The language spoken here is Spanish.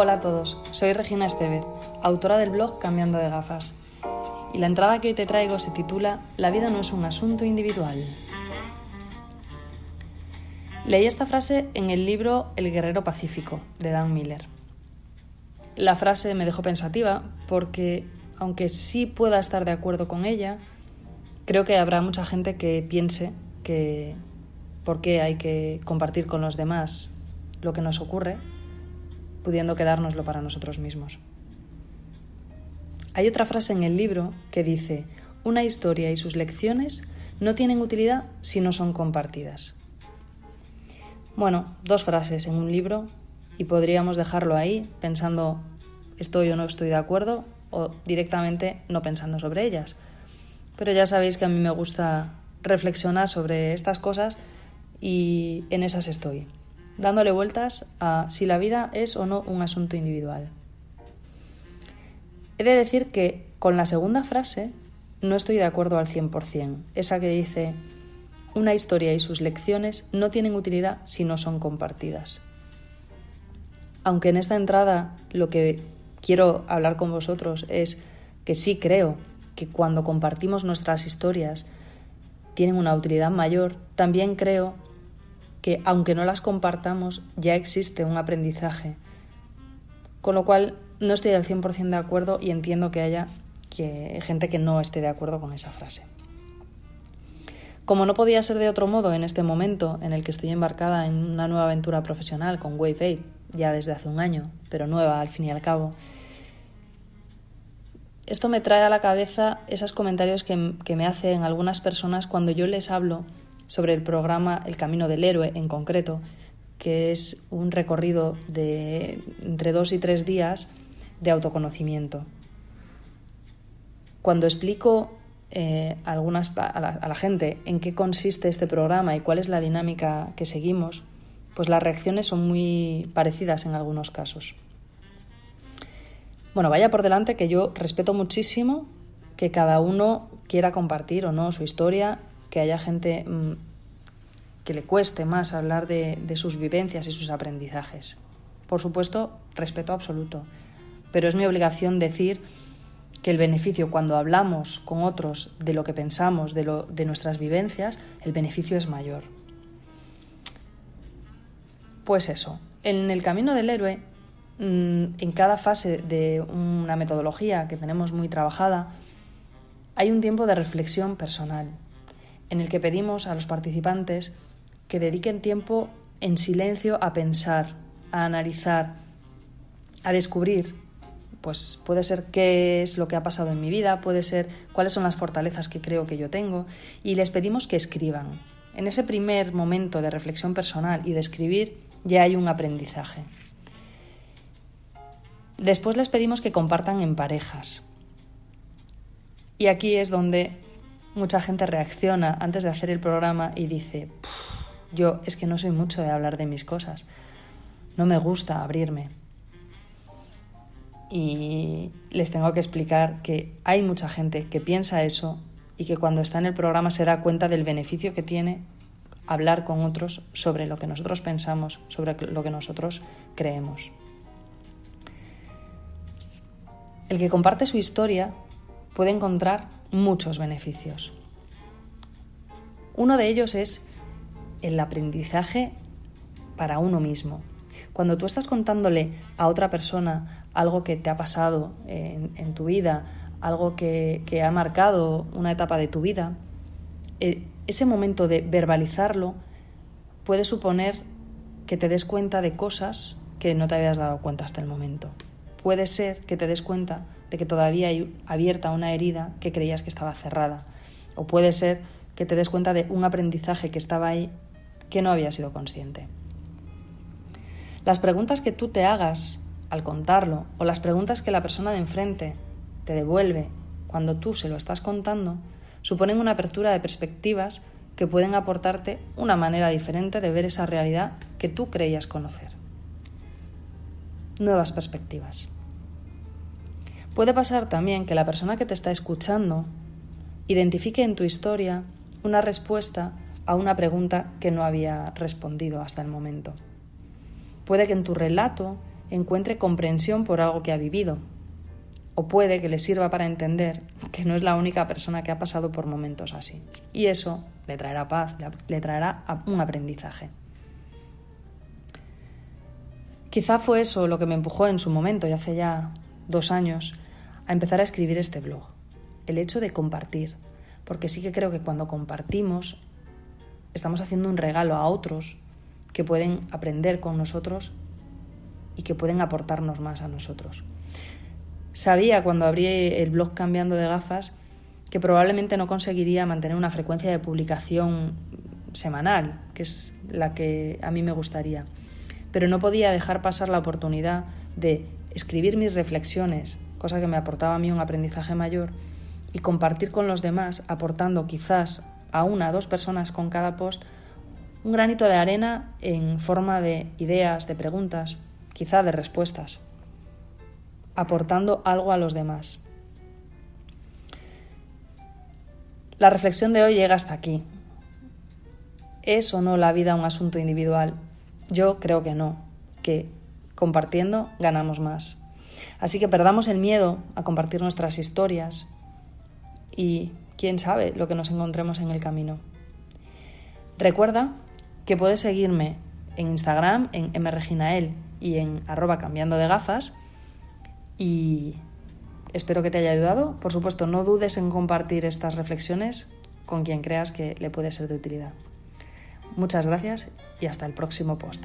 Hola a todos, soy Regina Estevez, autora del blog Cambiando de gafas. Y la entrada que hoy te traigo se titula La vida no es un asunto individual. Leí esta frase en el libro El Guerrero Pacífico de Dan Miller. La frase me dejó pensativa porque, aunque sí pueda estar de acuerdo con ella, creo que habrá mucha gente que piense que por qué hay que compartir con los demás lo que nos ocurre, pudiendo quedárnoslo para nosotros mismos. Hay otra frase en el libro que dice, una historia y sus lecciones no tienen utilidad si no son compartidas. Bueno, dos frases en un libro y podríamos dejarlo ahí pensando estoy o no estoy de acuerdo o directamente no pensando sobre ellas. Pero ya sabéis que a mí me gusta reflexionar sobre estas cosas y en esas estoy dándole vueltas a si la vida es o no un asunto individual. He de decir que con la segunda frase no estoy de acuerdo al 100%, esa que dice, una historia y sus lecciones no tienen utilidad si no son compartidas. Aunque en esta entrada lo que quiero hablar con vosotros es que sí creo que cuando compartimos nuestras historias tienen una utilidad mayor, también creo que aunque no las compartamos, ya existe un aprendizaje. Con lo cual, no estoy al 100% de acuerdo y entiendo que haya que, gente que no esté de acuerdo con esa frase. Como no podía ser de otro modo en este momento en el que estoy embarcada en una nueva aventura profesional con Wave 8, ya desde hace un año, pero nueva al fin y al cabo, esto me trae a la cabeza esos comentarios que, que me hacen algunas personas cuando yo les hablo sobre el programa El Camino del Héroe en concreto, que es un recorrido de entre dos y tres días de autoconocimiento. Cuando explico eh, algunas, a, la, a la gente en qué consiste este programa y cuál es la dinámica que seguimos, pues las reacciones son muy parecidas en algunos casos. Bueno, vaya por delante que yo respeto muchísimo que cada uno quiera compartir o no su historia que haya gente mm, que le cueste más hablar de, sus vivencias y sus aprendizajes. Por supuesto, respeto absoluto, pero es mi obligación decir que el beneficio cuando hablamos con otros de lo que pensamos, de, lo, de nuestras vivencias, el beneficio es mayor. Pues eso, en el camino del héroe, mm, en cada fase de una metodología que tenemos muy trabajada, hay un tiempo de reflexión personal, en el que pedimos a los participantes que dediquen tiempo en silencio a pensar, a analizar, a descubrir. Pues puede ser qué es lo que ha pasado en mi vida, puede ser cuáles son las fortalezas que creo que yo tengo, y les pedimos que escriban. En ese primer momento de reflexión personal y de escribir ya hay un aprendizaje. Después les pedimos que compartan en parejas. Y aquí es donde mucha gente reacciona antes de hacer el programa y dice, yo es que no soy mucho de hablar de mis cosas, no me gusta abrirme. Y les tengo que explicar que hay mucha gente que piensa eso y que cuando está en el programa se da cuenta del beneficio que tiene hablar con otros sobre lo que nosotros pensamos, sobre lo que nosotros creemos. El que comparte su historia puede encontrar muchos beneficios. Uno de ellos es el aprendizaje para uno mismo. Cuando tú estás contándole a otra persona algo que te ha pasado en, tu vida, algo que, que, ha marcado una etapa de tu vida, eh, ese momento de verbalizarlo puede suponer que te des cuenta de cosas que no te habías dado cuenta hasta el momento. Puede ser que te des cuenta de que todavía hay abierta una herida que creías que estaba cerrada. O puede ser que te des cuenta de un aprendizaje que estaba ahí que no había sido consciente. Las preguntas que tú te hagas al contarlo o las preguntas que la persona de enfrente te devuelve cuando tú se lo estás contando suponen una apertura de perspectivas que pueden aportarte una manera diferente de ver esa realidad que tú creías conocer. Nuevas perspectivas. Puede pasar también que la persona que te está escuchando identifique en tu historia una respuesta a una pregunta que no había respondido hasta el momento. Puede que en tu relato encuentre comprensión por algo que ha vivido. O puede que le sirva para entender que no es la única persona que ha pasado por momentos así. Y eso le traerá paz, le traerá un aprendizaje. Quizá fue eso lo que me empujó en su momento, y hace ya dos años, a empezar a escribir este blog. El hecho de compartir. Porque sí que creo que cuando compartimos estamos haciendo un regalo a otros que pueden aprender con nosotros y que pueden aportarnos más a nosotros. Sabía cuando abrí el blog cambiando de gafas que probablemente no conseguiría mantener una frecuencia de publicación semanal, que es la que a mí me gustaría. Pero no podía dejar pasar la oportunidad de escribir mis reflexiones, cosa que me aportaba a mí un aprendizaje mayor, y compartir con los demás, aportando quizás a una dos personas con cada post un granito de arena en forma de ideas, de preguntas, quizá de respuestas, aportando algo a los demás. La reflexión de hoy llega hasta aquí. ¿Es o no la vida un asunto individual? Yo creo que no, que compartiendo ganamos más. Así que perdamos el miedo a compartir nuestras historias y quién sabe lo que nos encontremos en el camino. Recuerda que puedes seguirme en Instagram, en mreginael y en arroba cambiando de gafas. Y espero que te haya ayudado. Por supuesto, no dudes en compartir estas reflexiones con quien creas que le puede ser de utilidad. Muchas gracias y hasta el próximo post.